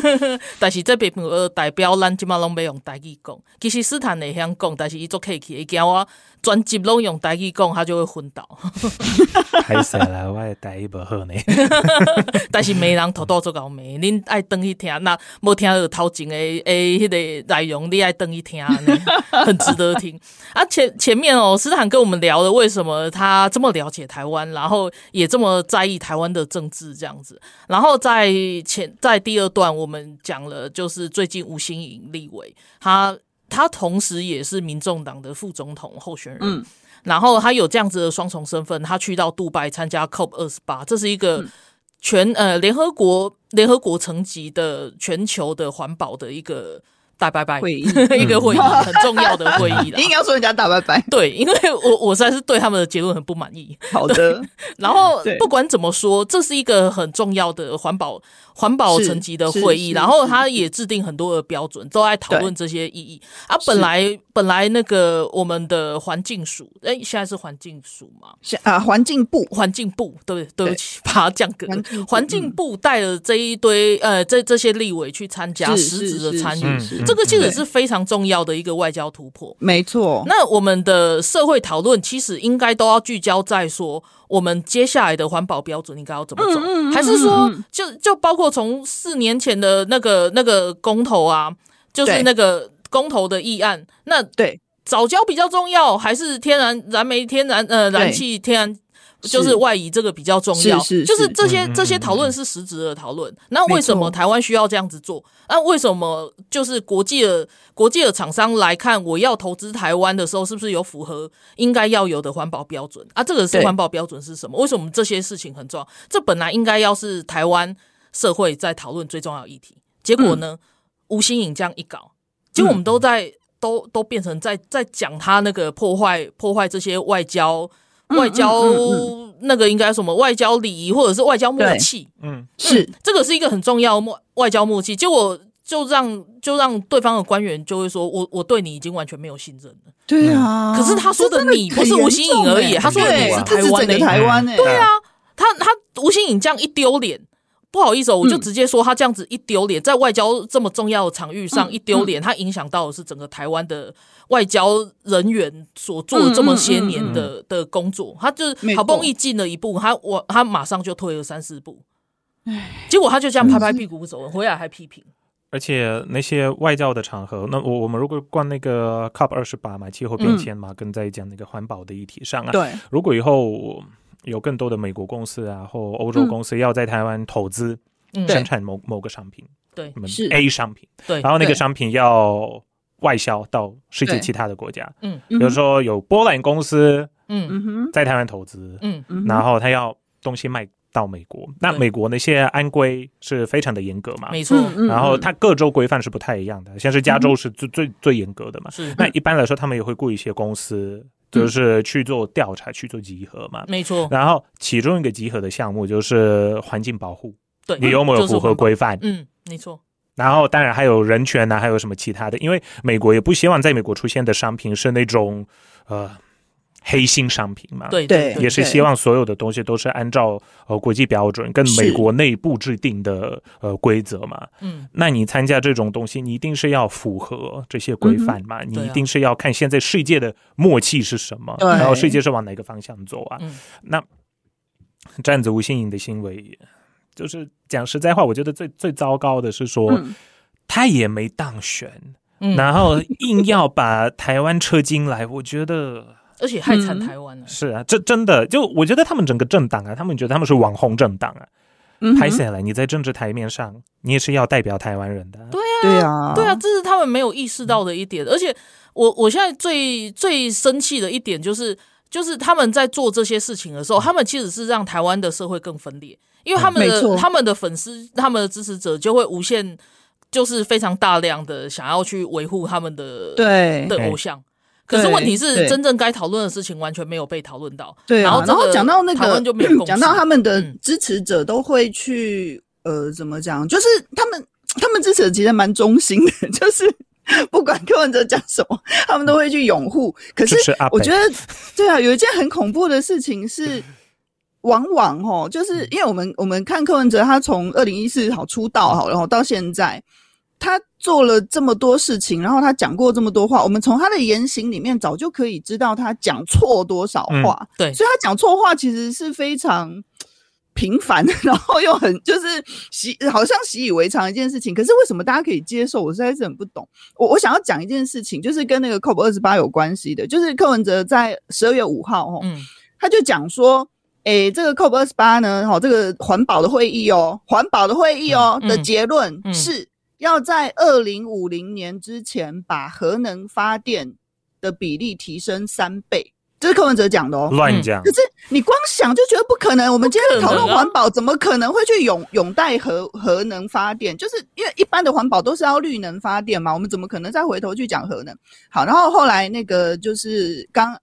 但是这边有代表咱即马拢要用台语讲，其实斯坦会晓讲，但是伊做客气，伊惊我专辑拢用台语讲，他就会昏倒。还是啦，我的台语不好呢。但是没人偷偷做搞没，恁爱登去听，那无听到头前的诶迄个内容，你爱登去听，很值得听。啊前前面哦，斯坦跟我们聊了为什么他这么了解台湾，然后也这么在意台湾的政治这样子，然后在。前在第二段，我们讲了，就是最近吴欣盈立委，他他同时也是民众党的副总统候选人，嗯，然后他有这样子的双重身份，他去到杜拜参加 COP 二十八，这是一个全呃联合国联合国层级的全球的环保的一个。大拜拜会议，一个会议很重要的会议了。你应该要说人家大拜拜，对，因为我我实在是对他们的结论很不满意。好的，然后 不管怎么说，这是一个很重要的环保环保层级的会议，然后他也制定很多的标准，都在讨论这些意义。啊，本来本来那个我们的环境署，哎，现在是环境署嘛？啊，环境部，环境部，对对不起，把它降格。环境部带了这一堆呃，这这些立委去参加，实质的参与。这个其实是非常重要的一个外交突破，没错。那我们的社会讨论其实应该都要聚焦在说，我们接下来的环保标准应该要怎么走，还是说，就就包括从四年前的那个那个公投啊，就是那个公投的议案，那对。早交比较重要，还是天然燃煤、天然呃燃气、天然？就是外移这个比较重要，是是是就是这些这些讨论是实质的讨论。那为什么台湾需要这样子做？那为什么就是国际的国际的厂商来看，我要投资台湾的时候，是不是有符合应该要有的环保标准啊？这个是环保标准是什么？为什么这些事情很重要？这本来应该要是台湾社会在讨论最重要的议题。结果呢，吴新颖这样一搞，结果我们都在都都变成在在讲他那个破坏破坏这些外交。外交那个应该什么外交礼仪或者是外交默契？嗯，是这个是一个很重要的外交默契。结果就让就让对方的官员就会说，我我对你已经完全没有信任了。对啊，可是他说的你不是吴欣颖而已，他说的你是台湾的台湾。对啊，他他吴欣颖这样一丢脸。不好意思哦，我就直接说他这样子一丢脸，在外交这么重要的场域上一丢脸，他影响到的是整个台湾的外交人员所做的这么些年的的工作。他就是好不容易进了一步，他我他马上就退了三四步，结果他就这样拍拍屁股走了，回来还批评。而且那些外交的场合，那我我们如果关那个 COP 二十八嘛，气候变迁嘛，跟在讲那个环保的议题上啊，对，如果以后。有更多的美国公司啊，或欧洲公司要在台湾投资生产某某个商品，对，是。A 商品，对，然后那个商品要外销到世界其他的国家，嗯，比如说有波兰公司，嗯。在台湾投资，嗯，然后他要东西卖到美国，那美国那些安规是非常的严格嘛，没错，然后它各州规范是不太一样的，像是加州是最最最严格的嘛，是，那一般来说他们也会雇一些公司。就是去做调查，去做集合嘛，没错。然后其中一个集合的项目就是环境保护，对，你有没有符合规范？嗯，没错。然后当然还有人权呐、啊，还有什么其他的？因为美国也不希望在美国出现的商品是那种呃。黑心商品嘛，对对，也是希望所有的东西都是按照呃国际标准跟美国内部制定的呃规则嘛。嗯，那你参加这种东西，你一定是要符合这些规范嘛？你一定是要看现在世界的默契是什么，然后世界是往哪个方向走啊？那这样子吴新颖的行为，就是讲实在话，我觉得最最糟糕的是说，他也没当选，然后硬要把台湾车进来，我觉得。而且害惨台湾了，是啊，这真的就我觉得他们整个政党啊，他们觉得他们是网红政党啊，拍下来你在政治台面上，你也是要代表台湾人的，对啊，对啊，对啊，这是他们没有意识到的一点。而且我我现在最最生气的一点就是，就是他们在做这些事情的时候，他们其实是让台湾的社会更分裂，因为他们的他们的粉丝、他们的支持者就会无限，就是非常大量的想要去维护他们的对。的偶像。可是问题是，真正该讨论的事情完全没有被讨论到。对，然后然后讲到那个，讲到他们的支持者都会去，呃，怎么讲？就是他们他们支持者其实蛮忠心的，就是不管柯文哲讲什么，他们都会去拥护。可是我觉得，对啊，有一件很恐怖的事情是，往往哦，就是因为我们我们看柯文哲，他从二零一四好出道好，然后到现在，他做了这么多事情，然后他讲过这么多话，我们从他的言行里面早就可以知道他讲错多少话。嗯、对，所以他讲错话其实是非常频繁，然后又很就是习好像习以为常一件事情。可是为什么大家可以接受？我实在是很不懂。我我想要讲一件事情，就是跟那个 COP 二十八有关系的，就是柯文哲在十二月五号哦，嗯，他就讲说。诶、欸，这个 COP 二十八呢，哈，这个环保的会议哦，环保的会议哦、嗯、的结论是要在二零五零年之前把核能发电的比例提升三倍，这是柯文哲讲的哦，乱讲。可是你光想就觉得不可能，我们今天讨论环保，怎么可能会去永永代核核能发电？就是因为一般的环保都是要绿能发电嘛，我们怎么可能再回头去讲核能？好，然后后来那个就是刚。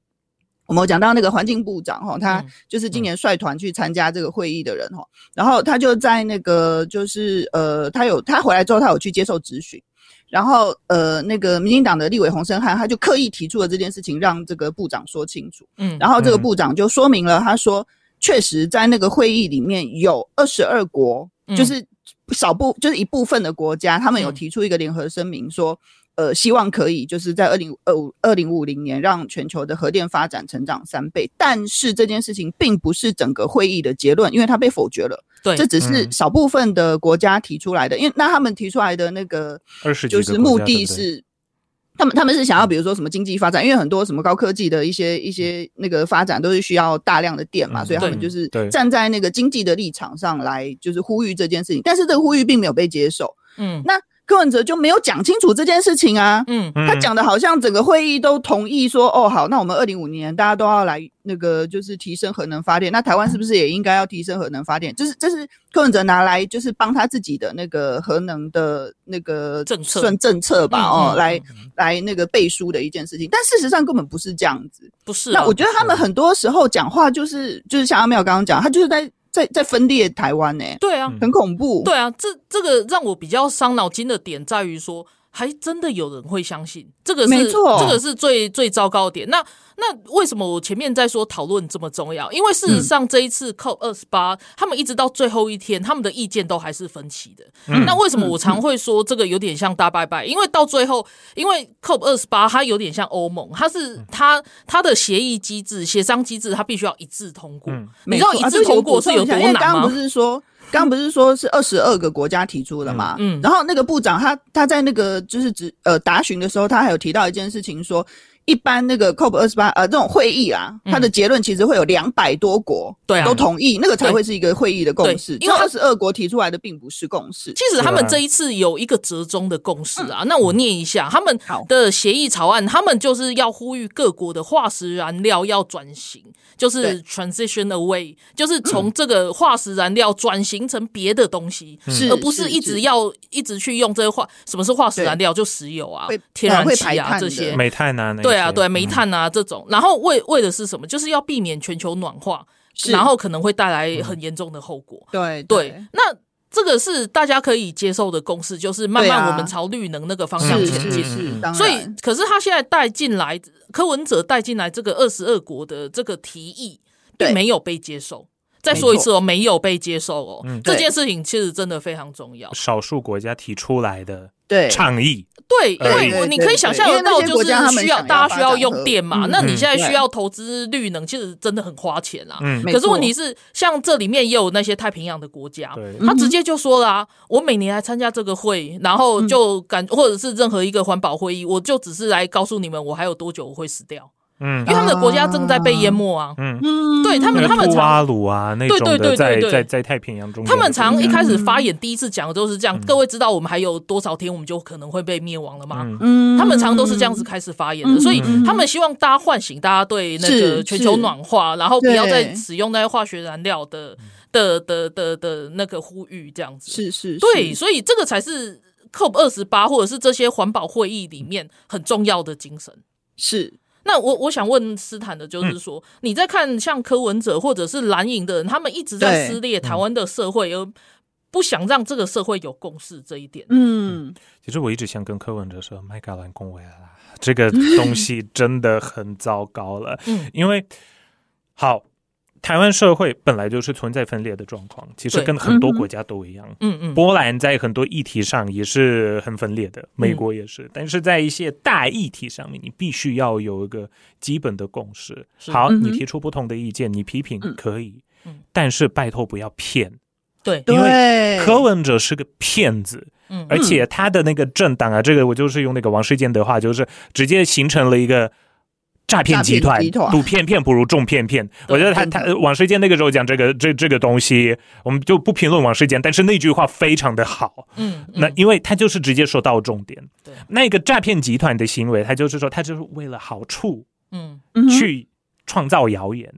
我们有讲到那个环境部长哈，他就是今年率团去参加这个会议的人哈，然后他就在那个就是呃，他有他回来之后，他有去接受质询，然后呃，那个民进党的立委洪申翰他就刻意提出了这件事情，让这个部长说清楚，嗯，然后这个部长就说明了，他说确实在那个会议里面有二十二国，就是少部就是一部分的国家，他们有提出一个联合声明说。呃，希望可以就是在二零二五二零五零年让全球的核电发展成长三倍，但是这件事情并不是整个会议的结论，因为它被否决了。对，这只是少部分的国家提出来的，嗯、因为那他们提出来的那个就是目的是，他们他们是想要比如说什么经济发展，因为很多什么高科技的一些一些那个发展都是需要大量的电嘛，嗯、所以他们就是站在那个经济的立场上来就是呼吁这件事情，但是这个呼吁并没有被接受。嗯，那。柯文哲就没有讲清楚这件事情啊，嗯，他讲的好像整个会议都同意说，哦，好，那我们二零五年大家都要来那个就是提升核能发电，那台湾是不是也应该要提升核能发电？就是这是柯文哲拿来就是帮他自己的那个核能的那个政策算政策吧，哦，来来那个背书的一件事情，但事实上根本不是这样子，不是。那我觉得他们很多时候讲话就是就是像阿妙刚刚讲，他就是在。在在分裂台湾呢、欸？对啊，很恐怖。对啊，这这个让我比较伤脑筋的点在于说，还真的有人会相信这个是，没错，这个是最最糟糕的点。那。那为什么我前面在说讨论这么重要？因为事实上这一次 COP 二十八，他们一直到最后一天，他们的意见都还是分歧的。嗯、那为什么我常会说这个有点像大拜拜？因为到最后，因为 COP 二十八它有点像欧盟，它是它它的协议机制、协商机制，它必须要一致通过。嗯、你知道一致通过是有多难吗？刚刚不是说，刚刚不是说是二十二个国家提出的嘛？嗯，然后那个部长他他在那个就是指呃答询的时候，他还有提到一件事情说。一般那个 COP 二十八呃这种会议啊，它的结论其实会有两百多国对啊都同意，那个才会是一个会议的共识。因为二十二国提出来的并不是共识。其实他们这一次有一个折中的共识啊，那我念一下他们的协议草案，他们就是要呼吁各国的化石燃料要转型，就是 transition away，就是从这个化石燃料转型成别的东西，而不是一直要一直去用这些化。什么是化石燃料？就石油啊、天然气啊这些，煤炭啊，对。对啊，对煤炭啊这种，然后为为的是什么？就是要避免全球暖化，然后可能会带来很严重的后果。对对，那这个是大家可以接受的共识，就是慢慢我们朝绿能那个方向前进。所以，可是他现在带进来柯文哲带进来这个二十二国的这个提议，并没有被接受。再说一次哦，没有被接受哦。这件事情其实真的非常重要。少数国家提出来的。对，倡议对，因为你可以想象得到，就是需要大家需要用电嘛。那你现在需要投资绿能，其实真的很花钱啊。嗯，可是问题是，像这里面也有那些太平洋的国家，他直接就说了啊，我每年来参加这个会，然后就感或者是任何一个环保会议，我就只是来告诉你们，我还有多久我会死掉。嗯，因为他们的国家正在被淹没啊。嗯嗯，对他们，他们常鲁啊，那种对在在在太平洋中，他们常一开始发言第一次讲的都是这样。各位知道我们还有多少天我们就可能会被灭亡了吗？嗯，他们常都是这样子开始发言的，所以他们希望大家唤醒大家对那个全球暖化，然后不要再使用那些化学燃料的的的的的那个呼吁这样子。是是，对，所以这个才是 COP 二十八或者是这些环保会议里面很重要的精神。是。那我我想问斯坦的就是说，嗯、你在看像柯文哲或者是蓝营的人，他们一直在撕裂台湾的社会，而不想让这个社会有共识这一点。嗯，其实我一直想跟柯文哲说，麦卡兰恭维啦，这个东西真的很糟糕了。嗯，因为好。台湾社会本来就是存在分裂的状况，其实跟很多国家都一样。嗯嗯，波兰在很多议题上也是很分裂的，美国也是。嗯、但是在一些大议题上面，你必须要有一个基本的共识。好，你提出不同的意见，你批评可以，嗯、但是拜托不要骗。对，因为柯文哲是个骗子。嗯，而且他的那个政党啊，这个我就是用那个王世坚的话，就是直接形成了一个。诈骗集团，赌骗骗不如中骗骗。我觉得他他王世坚那个时候讲这个这这个东西，我们就不评论王世坚，但是那句话非常的好。嗯，那因为他就是直接说到重点。对，那个诈骗集团的行为，他就是说他就是为了好处，嗯，去创造谣言，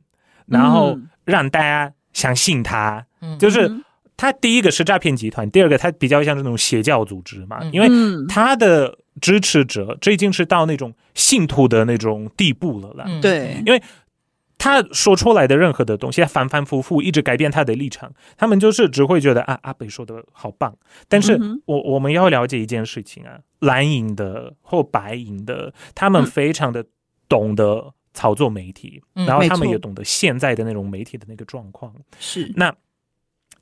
然后让大家相信他。嗯，就是他第一个是诈骗集团，第二个他比较像这种邪教组织嘛，因为他的。支持者，这已经是到那种信徒的那种地步了啦。对，因为他说出来的任何的东西，他反反复复一直改变他的立场，他们就是只会觉得啊，阿北说的好棒。但是我我们要了解一件事情啊，蓝营的或白营的，他们非常的懂得操作媒体，嗯、然后他们也懂得现在的那种媒体的那个状况。是那。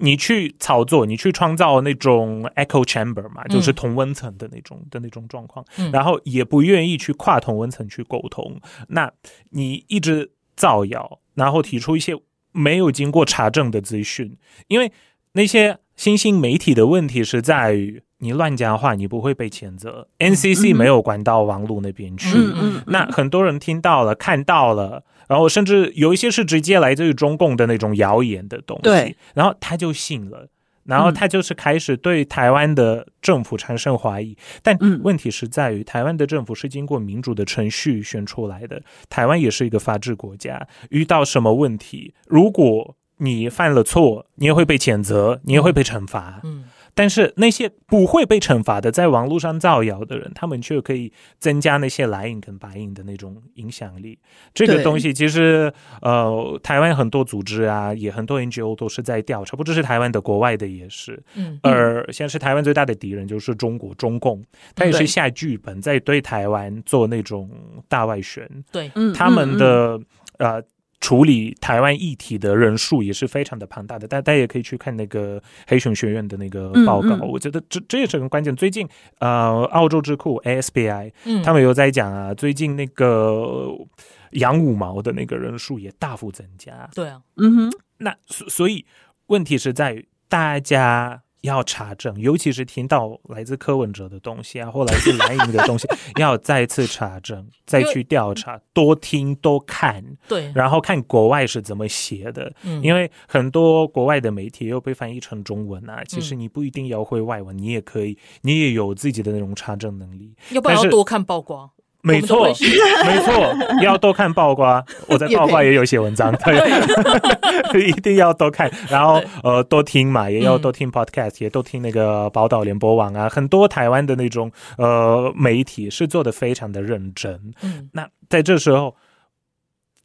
你去操作，你去创造那种 echo chamber 嘛，嗯、就是同温层的那种的那种状况，嗯、然后也不愿意去跨同温层去沟通。那你一直造谣，然后提出一些没有经过查证的资讯，因为那些新兴媒体的问题是在于你乱讲话，你不会被谴责。嗯、NCC 没有管到网络那边去，嗯、那很多人听到了，看到了。然后甚至有一些是直接来自于中共的那种谣言的东西，对，然后他就信了，然后他就是开始对台湾的政府产生怀疑。嗯、但问题是在于，台湾的政府是经过民主的程序选出来的，台湾也是一个法治国家，遇到什么问题，如果你犯了错，你也会被谴责，你也会被惩罚。嗯。但是那些不会被惩罚的，在网络上造谣的人，他们却可以增加那些蓝营跟白营的那种影响力。这个东西其实，呃，台湾很多组织啊，也很多 NGO 都是在调查，不只是台湾的，国外的也是。嗯。而现在是台湾最大的敌人就是中国中共，他也是下剧本在对台湾做那种大外宣。对，他们的呃。处理台湾议题的人数也是非常的庞大的，大家也可以去看那个黑熊学院的那个报告。嗯嗯、我觉得这这也是很关键。最近呃，澳洲智库 ASBI，嗯，他们有在讲啊，最近那个养五毛的那个人数也大幅增加。对啊，嗯哼，那所所以问题是在于大家。要查证，尤其是听到来自柯文哲的东西啊，或来自蓝营的东西，要再次查证，再去调查，多听多看，对，然后看国外是怎么写的，嗯，因为很多国外的媒体又被翻译成中文啊，其实你不一定要会外文，你也可以，你也有自己的那种查证能力，要不要多看曝光？没错，没错，要多看报瓜。我在报瓜也有写文章，对，一定要多看。然后呃，多听嘛，也要多听 podcast，也多听那个宝岛联播网啊。很多台湾的那种呃媒体是做的非常的认真。嗯，那在这时候，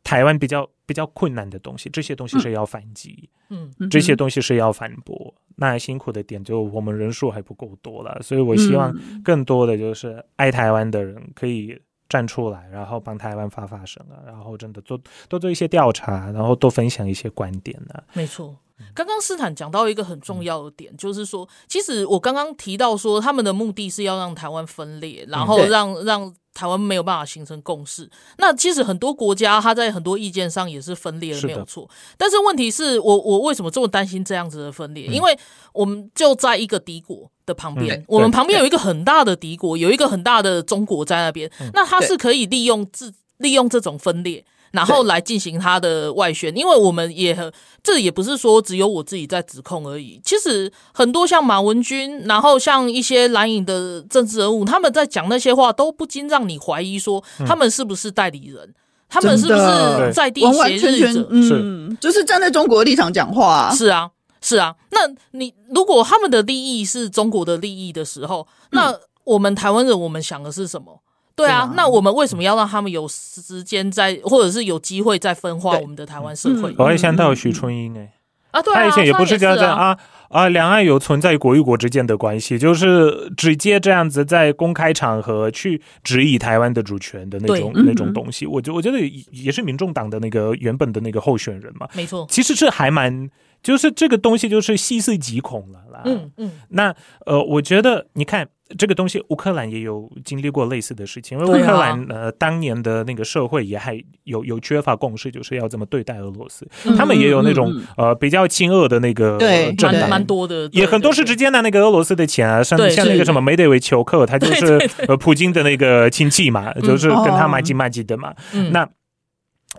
台湾比较比较困难的东西，这些东西是要反击，嗯，这些东西是要反驳。那辛苦的点就我们人数还不够多了，所以我希望更多的就是爱台湾的人可以站出来，然后帮台湾发发声啊，然后真的做多做一些调查，然后多分享一些观点啊。没错，刚刚斯坦讲到一个很重要的点，嗯、就是说，其实我刚刚提到说，他们的目的是要让台湾分裂，然后让、嗯、让。台湾没有办法形成共识，那其实很多国家它在很多意见上也是分裂的，没有错。但是问题是我我为什么这么担心这样子的分裂？嗯、因为我们就在一个敌国的旁边，嗯、我们旁边有一个很大的敌国，有一个很大的中国在那边，嗯、那它是可以利用自利用这种分裂。然后来进行他的外宣，因为我们也很，这也不是说只有我自己在指控而已。其实很多像马文君，然后像一些蓝营的政治人物，他们在讲那些话，都不禁让你怀疑说，他们是不是代理人？嗯、他们是不是在地协日者？嗯，就是站在中国的立场讲话、啊。是啊，是啊。那你如果他们的利益是中国的利益的时候，那我们台湾人，我们想的是什么？对啊，那我们为什么要让他们有时间在，或者是有机会再分化我们的台湾社会？我还想到许春英哎，啊，对他以前也不是这样这样啊，啊，两岸有存在国与国之间的关系，就是直接这样子在公开场合去质疑台湾的主权的那种那种东西，我觉我觉得也是民众党的那个原本的那个候选人嘛，没错，其实是还蛮。就是这个东西就是细思极恐了啦。嗯嗯。那呃，我觉得你看这个东西，乌克兰也有经历过类似的事情，因为乌克兰呃当年的那个社会也还有有缺乏共识，就是要怎么对待俄罗斯。他们也有那种呃比较亲俄的那个政党，蛮多的，也很多是直接拿那个俄罗斯的钱啊，像像那个什么梅德韦丘克，他就是呃普京的那个亲戚嘛，就是跟他买几买几的嘛。那。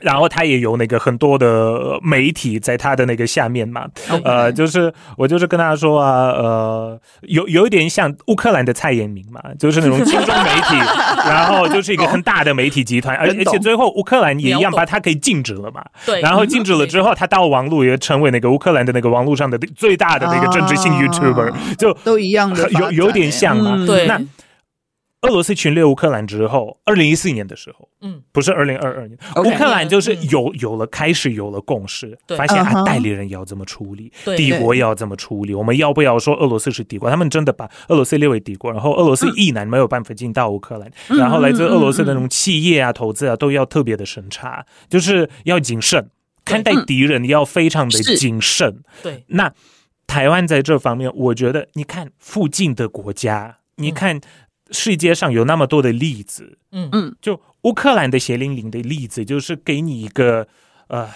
然后他也有那个很多的媒体在他的那个下面嘛。呃，就是我就是跟他说啊，呃，有有一点像乌克兰的蔡衍明嘛，就是那种亲中媒体，然后就是一个很大的媒体集团，而而且最后乌克兰也一样把他给禁止了嘛，对，然后禁止了之后，他到网络也成为那个乌克兰的那个网络上的最大的那个政治性 YouTuber，就都一样的，有有点像嘛，嗯、对，那。俄罗斯侵略乌克兰之后，二零一四年的时候，嗯，不是二零二二年，乌克兰就是有有了开始有了共识，发现啊，代理人要怎么处理，帝国要怎么处理，我们要不要说俄罗斯是帝国？他们真的把俄罗斯列为帝国，然后俄罗斯一男没有办法进到乌克兰，然后来自俄罗斯的那种企业啊、投资啊都要特别的审查，就是要谨慎看待敌人，要非常的谨慎。对，那台湾在这方面，我觉得你看附近的国家，你看。世界上有那么多的例子，嗯。嗯，就乌克兰的血淋淋的例子，就是给你一个呃，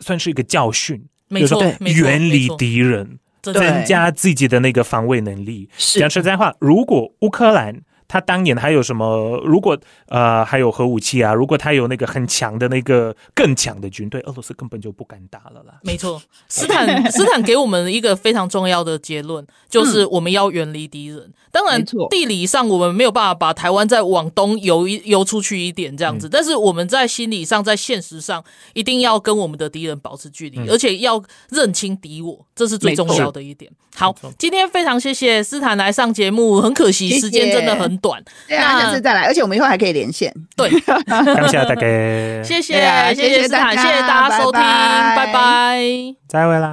算是一个教训，没错，就是远离敌人，增加自己的那个防卫能力。讲实在话，如果乌克兰。他当年还有什么？如果呃还有核武器啊，如果他有那个很强的那个更强的军队，俄罗斯根本就不敢打了啦。没错，斯坦斯坦给我们一个非常重要的结论，就是我们要远离敌人。当然，地理上我们没有办法把台湾再往东游一游出去一点这样子，但是我们在心理上、在现实上，一定要跟我们的敌人保持距离，而且要认清敌我，这是最重要的一点。好，今天非常谢谢斯坦来上节目，很可惜时间真的很短，对啊，下次再来，而且我们以后还可以连线。对，感谢大家，谢谢谢谢斯坦，谢谢大家收听，拜拜，再会啦。